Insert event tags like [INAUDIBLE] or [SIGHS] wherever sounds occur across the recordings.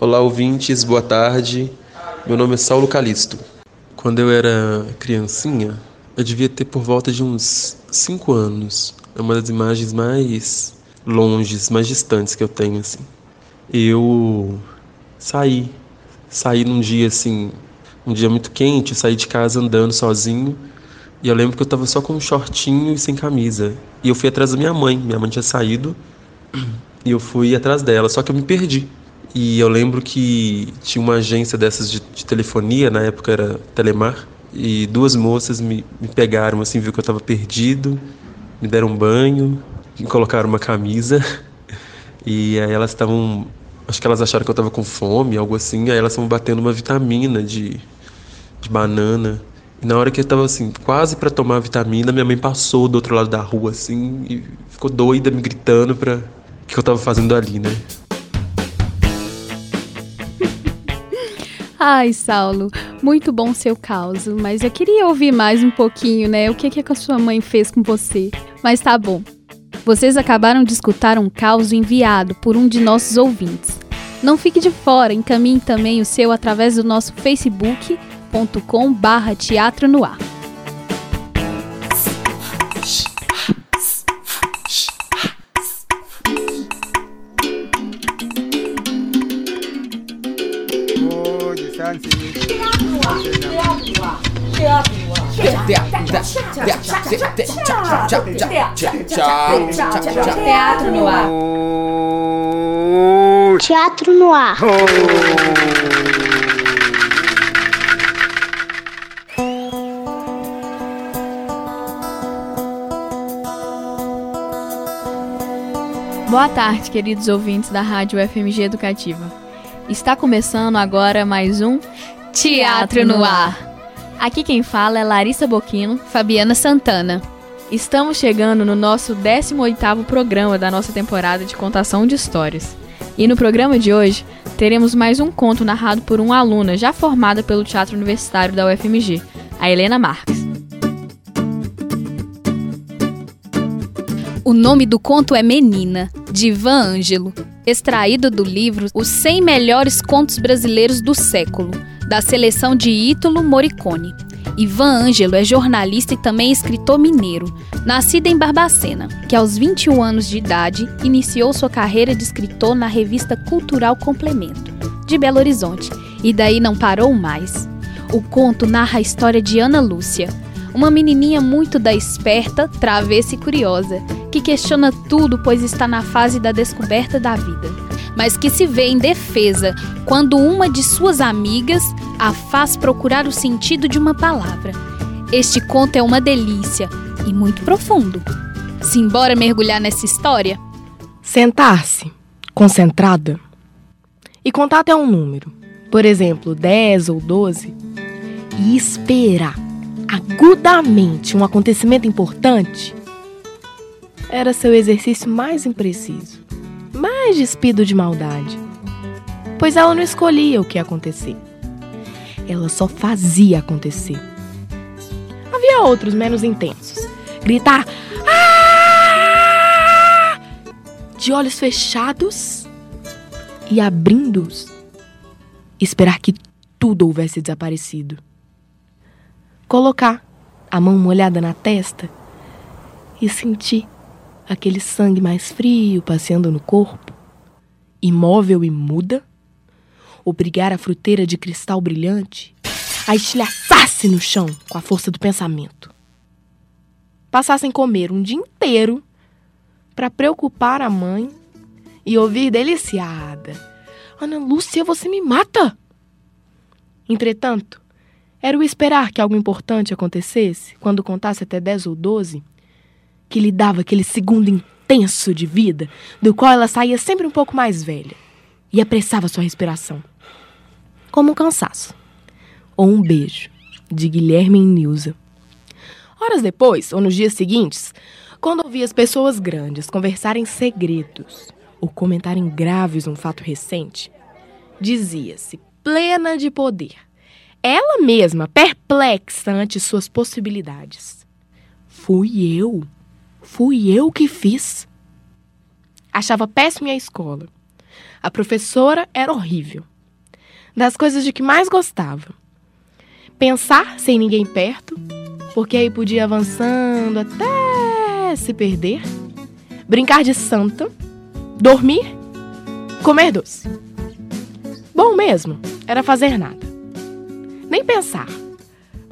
Olá, ouvintes, boa tarde. Meu nome é Saulo Calisto. Quando eu era criancinha, eu devia ter por volta de uns 5 anos. É uma das imagens mais longes, mais distantes que eu tenho, assim. Eu saí, saí num dia assim, um dia muito quente, saí de casa andando sozinho. E eu lembro que eu tava só com um shortinho e sem camisa. E eu fui atrás da minha mãe. Minha mãe tinha saído [CLEARS THROAT] e eu fui atrás dela, só que eu me perdi. E eu lembro que tinha uma agência dessas de, de telefonia, na época era Telemar, e duas moças me, me pegaram, assim, viu que eu estava perdido, me deram um banho, me colocaram uma camisa, [LAUGHS] e aí elas estavam, acho que elas acharam que eu estava com fome, algo assim, aí elas estavam batendo uma vitamina de, de banana. E na hora que eu estava assim, quase para tomar a vitamina, minha mãe passou do outro lado da rua, assim, e ficou doida, me gritando para o que eu estava fazendo ali, né? [LAUGHS] Ai, Saulo, muito bom seu caos, mas eu queria ouvir mais um pouquinho, né? O que, que a sua mãe fez com você? Mas tá bom. Vocês acabaram de escutar um caos enviado por um de nossos ouvintes. Não fique de fora, encaminhe também o seu através do nosso facebook.com barra teatro no ar. Teatro no ar. Teatro no ar. Boa tarde, queridos ouvintes da Rádio FMG Educativa. Está começando agora mais um Teatro no Ar. Aqui quem fala é Larissa Boquino, Fabiana Santana. Estamos chegando no nosso 18º programa da nossa temporada de contação de histórias. E no programa de hoje, teremos mais um conto narrado por uma aluna já formada pelo Teatro Universitário da UFMG, a Helena Marques. O nome do conto é Menina, de Ivan Ângelo, extraído do livro Os 100 Melhores Contos Brasileiros do Século, da seleção de Ítalo Morricone. Ivan Ângelo é jornalista e também escritor mineiro, nascido em Barbacena, que aos 21 anos de idade iniciou sua carreira de escritor na revista Cultural Complemento, de Belo Horizonte, e daí não parou mais. O conto narra a história de Ana Lúcia, uma menininha muito da esperta, travessa e curiosa, que questiona tudo pois está na fase da descoberta da vida, mas que se vê em defesa quando uma de suas amigas a faz procurar o sentido de uma palavra. Este conto é uma delícia e muito profundo. Simbora mergulhar nessa história? Sentar-se, concentrada, e contar até um número, por exemplo, 10 ou 12, e esperar agudamente um acontecimento importante, era seu exercício mais impreciso, mais despido de maldade. Pois ela não escolhia o que ia acontecer. Ela só fazia acontecer. Havia outros menos intensos. Gritar ah! de olhos fechados e abrindo-os. Esperar que tudo houvesse desaparecido colocar a mão molhada na testa e sentir aquele sangue mais frio passeando no corpo, imóvel e muda, obrigar a fruteira de cristal brilhante a estilhaçar-se no chão com a força do pensamento. Passassem comer um dia inteiro para preocupar a mãe e ouvir deliciada: Ana Lúcia, você me mata! Entretanto, era o esperar que algo importante acontecesse quando contasse até 10 ou 12 que lhe dava aquele segundo intenso de vida, do qual ela saía sempre um pouco mais velha e apressava sua respiração. Como um cansaço. Ou um beijo, de Guilherme e Nilza. Horas depois, ou nos dias seguintes, quando ouvia as pessoas grandes conversarem segredos ou comentarem graves um fato recente, dizia-se, plena de poder, ela mesma perplexa ante suas possibilidades. Fui eu. Fui eu que fiz. Achava péssima a escola. A professora era horrível. Das coisas de que mais gostava. Pensar sem ninguém perto, porque aí podia avançando até se perder. Brincar de santa, dormir, comer doce. Bom mesmo era fazer nada. Nem pensar.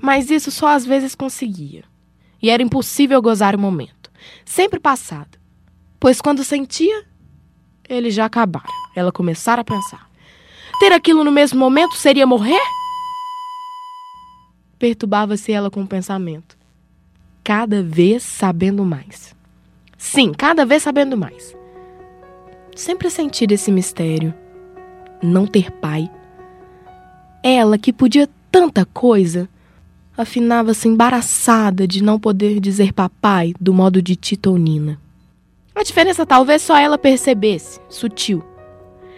Mas isso só às vezes conseguia. E era impossível gozar o momento. Sempre passado. Pois quando sentia, ele já acabara. Ela começara a pensar. Ter aquilo no mesmo momento seria morrer? Perturbava-se ela com o pensamento. Cada vez sabendo mais. Sim, cada vez sabendo mais. Sempre sentir esse mistério. Não ter pai. Ela que podia tanta coisa, afinava-se embaraçada de não poder dizer papai do modo de Tita ou Nina. A diferença talvez só ela percebesse, sutil.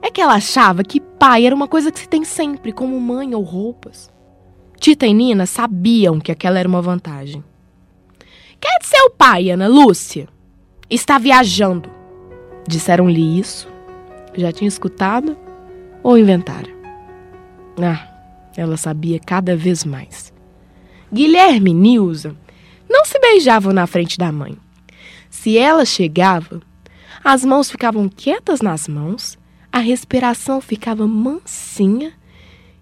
É que ela achava que pai era uma coisa que se tem sempre, como mãe ou roupas. Tita e Nina sabiam que aquela era uma vantagem. É de seu pai, Ana Lúcia? Está viajando. Disseram-lhe isso? Já tinha escutado? Ou inventaram? Ah, ela sabia cada vez mais. Guilherme e Nilza não se beijavam na frente da mãe. Se ela chegava, as mãos ficavam quietas nas mãos, a respiração ficava mansinha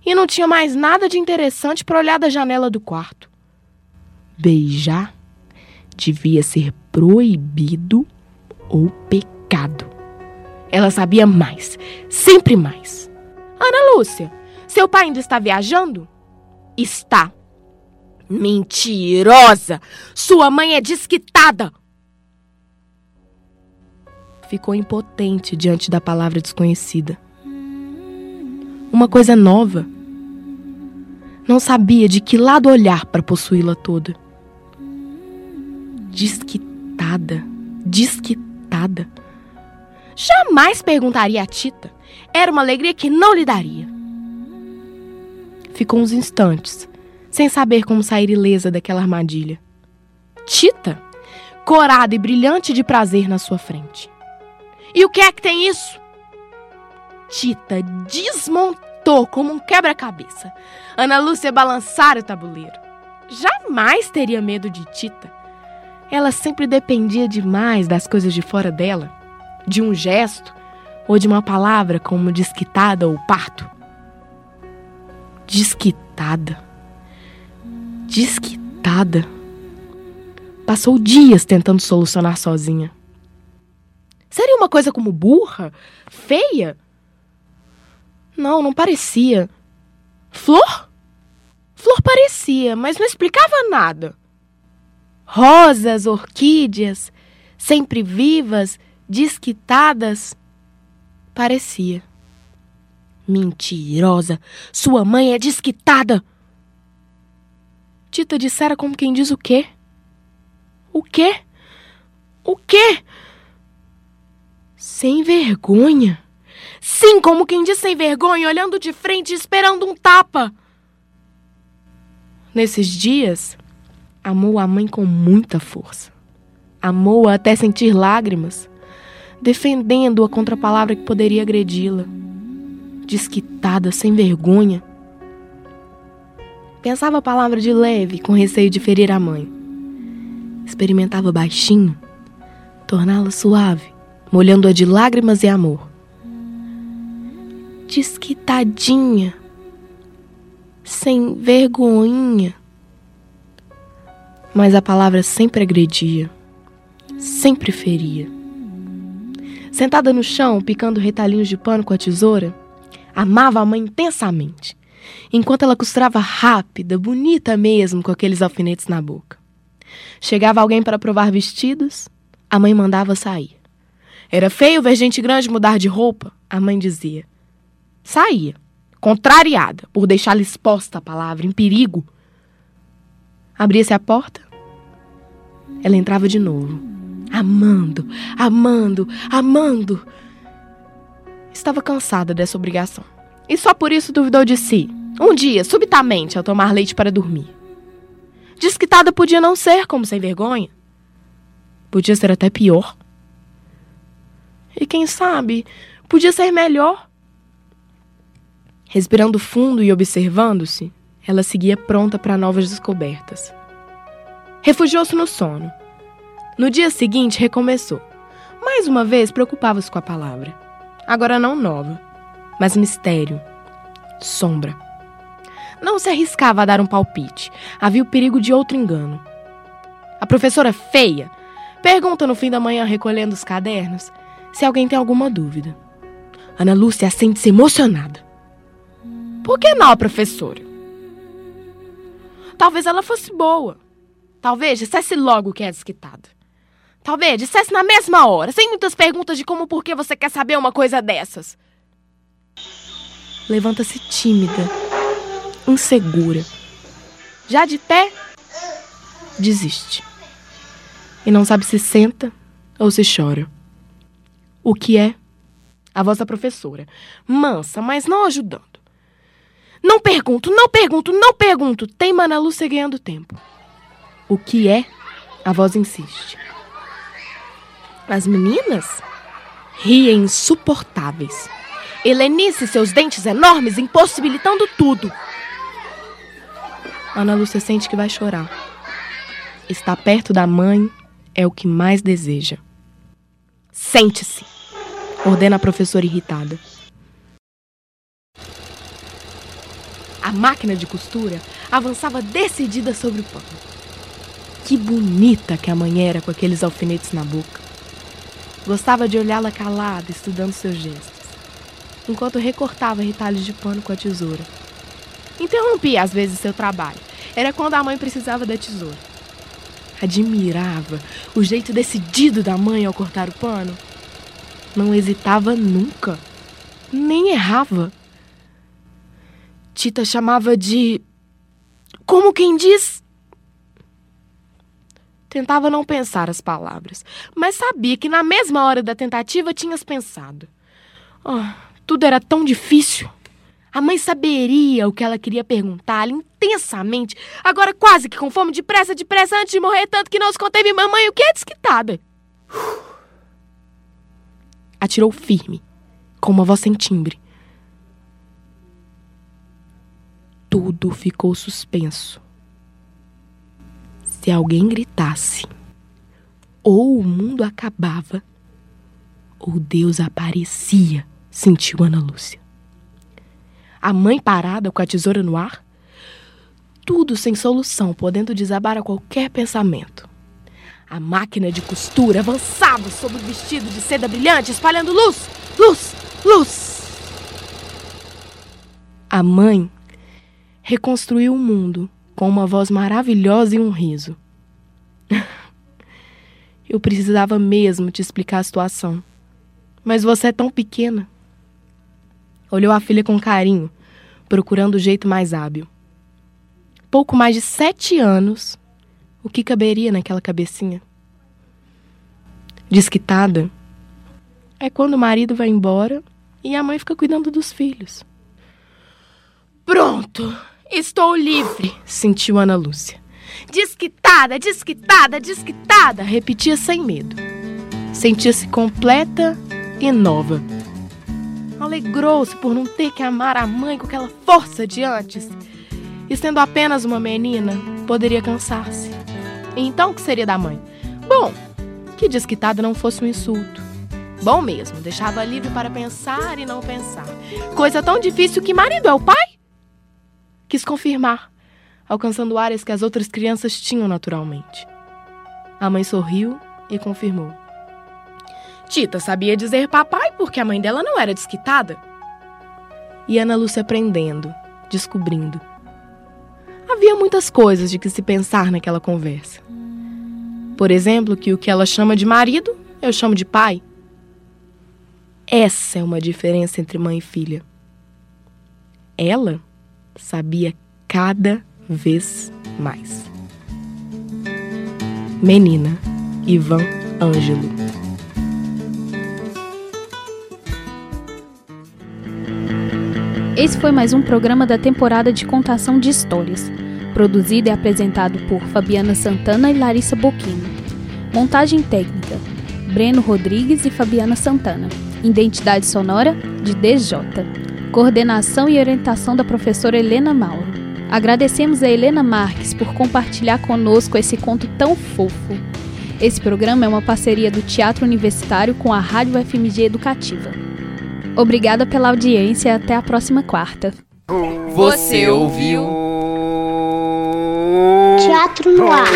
e não tinha mais nada de interessante para olhar da janela do quarto. Beijar devia ser proibido ou pecado. Ela sabia mais, sempre mais. Ana Lúcia, seu pai ainda está viajando? Está. Mentirosa! Sua mãe é desquitada! ficou impotente diante da palavra desconhecida. Uma coisa nova. Não sabia de que lado olhar para possuí-la toda. Desquitada, desquitada. Jamais perguntaria a Tita. Era uma alegria que não lhe daria. Ficou uns instantes, sem saber como sair ilesa daquela armadilha. Tita, corada e brilhante de prazer na sua frente. E o que é que tem isso? Tita desmontou como um quebra-cabeça. Ana Lúcia balançara o tabuleiro. Jamais teria medo de Tita. Ela sempre dependia demais das coisas de fora dela, de um gesto ou de uma palavra como desquitada ou parto. Desquitada. Desquitada. Passou dias tentando solucionar sozinha. Seria uma coisa como burra? Feia? Não, não parecia. Flor? Flor parecia, mas não explicava nada. Rosas, orquídeas, sempre vivas, desquitadas. Parecia. Mentirosa! Sua mãe é desquitada! Tita dissera como quem diz o quê? O quê? O quê? Sem vergonha? Sim, como quem diz sem vergonha, olhando de frente esperando um tapa. Nesses dias, amou a mãe com muita força. Amou-a até sentir lágrimas, defendendo-a contra a palavra que poderia agredi-la. Desquitada, sem vergonha. Pensava a palavra de leve, com receio de ferir a mãe. Experimentava baixinho, torná-la suave molhando-a de lágrimas e amor. Diz que tadinha, sem vergonhinha. Mas a palavra sempre agredia, sempre feria. Sentada no chão, picando retalhinhos de pano com a tesoura, amava a mãe intensamente, enquanto ela costurava rápida, bonita mesmo, com aqueles alfinetes na boca. Chegava alguém para provar vestidos, a mãe mandava sair. Era feio ver gente grande mudar de roupa, a mãe dizia. Saía, contrariada por deixá-la exposta a palavra, em perigo. Abria-se a porta, ela entrava de novo, amando, amando, amando. Estava cansada dessa obrigação. E só por isso duvidou de si. Um dia, subitamente, ao tomar leite para dormir. Desquitada podia não ser como sem vergonha. Podia ser até pior. E quem sabe, podia ser melhor. Respirando fundo e observando-se, ela seguia pronta para novas descobertas. Refugiou-se no sono. No dia seguinte, recomeçou. Mais uma vez, preocupava-se com a palavra. Agora não nova, mas mistério, sombra. Não se arriscava a dar um palpite. Havia o perigo de outro engano. A professora feia pergunta no fim da manhã, recolhendo os cadernos, se alguém tem alguma dúvida. Ana Lúcia sente-se emocionada. Por que não, professora? Talvez ela fosse boa. Talvez dissesse logo que é desquitada. Talvez dissesse na mesma hora, sem muitas perguntas de como por que você quer saber uma coisa dessas. Levanta-se tímida, insegura. Já de pé, desiste. E não sabe se senta ou se chora. O que é? A voz da professora, mansa, mas não ajudando. Não pergunto, não pergunto, não pergunto. Tem Ana Lúcia ganhando tempo. O que é? A voz insiste. As meninas riem insuportáveis. Helenice seus dentes enormes impossibilitando tudo. Ana Lúcia sente que vai chorar. Estar perto da mãe é o que mais deseja. Sente-se, ordena a professora irritada. A máquina de costura avançava decidida sobre o pano. Que bonita que a mãe era com aqueles alfinetes na boca. Gostava de olhá-la calada, estudando seus gestos, enquanto recortava retalhos de pano com a tesoura. Interrompia às vezes seu trabalho. Era quando a mãe precisava da tesoura. Admirava o jeito decidido da mãe ao cortar o pano. Não hesitava nunca, nem errava. Tita chamava de. Como quem diz. Tentava não pensar as palavras, mas sabia que na mesma hora da tentativa tinhas pensado. Oh, tudo era tão difícil. A mãe saberia o que ela queria perguntar-lhe intensamente, agora quase que com fome, depressa, depressa, antes de morrer, tanto que não se conteve mamãe o que é desquitada. [SIGHS] Atirou firme, com uma voz sem timbre. Tudo ficou suspenso. Se alguém gritasse, ou o mundo acabava, ou Deus aparecia, sentiu Ana Lúcia a mãe parada com a tesoura no ar? Tudo sem solução, podendo desabar a qualquer pensamento. A máquina de costura avançava sobre o vestido de seda brilhante, espalhando luz, luz, luz. A mãe reconstruiu o mundo com uma voz maravilhosa e um riso. [LAUGHS] Eu precisava mesmo te explicar a situação. Mas você é tão pequena. Olhou a filha com carinho, procurando o jeito mais hábil. Pouco mais de sete anos, o que caberia naquela cabecinha? Desquitada é quando o marido vai embora e a mãe fica cuidando dos filhos. Pronto! Estou livre! sentiu Ana Lúcia. Desquitada, desquitada, desquitada! repetia sem medo. Sentia-se completa e nova alegrou-se por não ter que amar a mãe com aquela força de antes. E sendo apenas uma menina, poderia cansar-se. Então o que seria da mãe? Bom, que desquitada não fosse um insulto. Bom mesmo, deixava livre para pensar e não pensar. Coisa tão difícil que marido é o pai? Quis confirmar, alcançando áreas que as outras crianças tinham naturalmente. A mãe sorriu e confirmou. Tita sabia dizer papai porque a mãe dela não era desquitada. E Ana Lúcia aprendendo, descobrindo. Havia muitas coisas de que se pensar naquela conversa. Por exemplo, que o que ela chama de marido, eu chamo de pai. Essa é uma diferença entre mãe e filha. Ela sabia cada vez mais. Menina, Ivan Ângelo. Esse foi mais um programa da temporada de contação de histórias. Produzido e apresentado por Fabiana Santana e Larissa Boquino. Montagem técnica: Breno Rodrigues e Fabiana Santana. Identidade sonora de DJ. Coordenação e orientação da professora Helena Mauro. Agradecemos a Helena Marques por compartilhar conosco esse conto tão fofo. Esse programa é uma parceria do Teatro Universitário com a Rádio FMG Educativa. Obrigada pela audiência e até a próxima quarta. Você ouviu? Teatro no ar.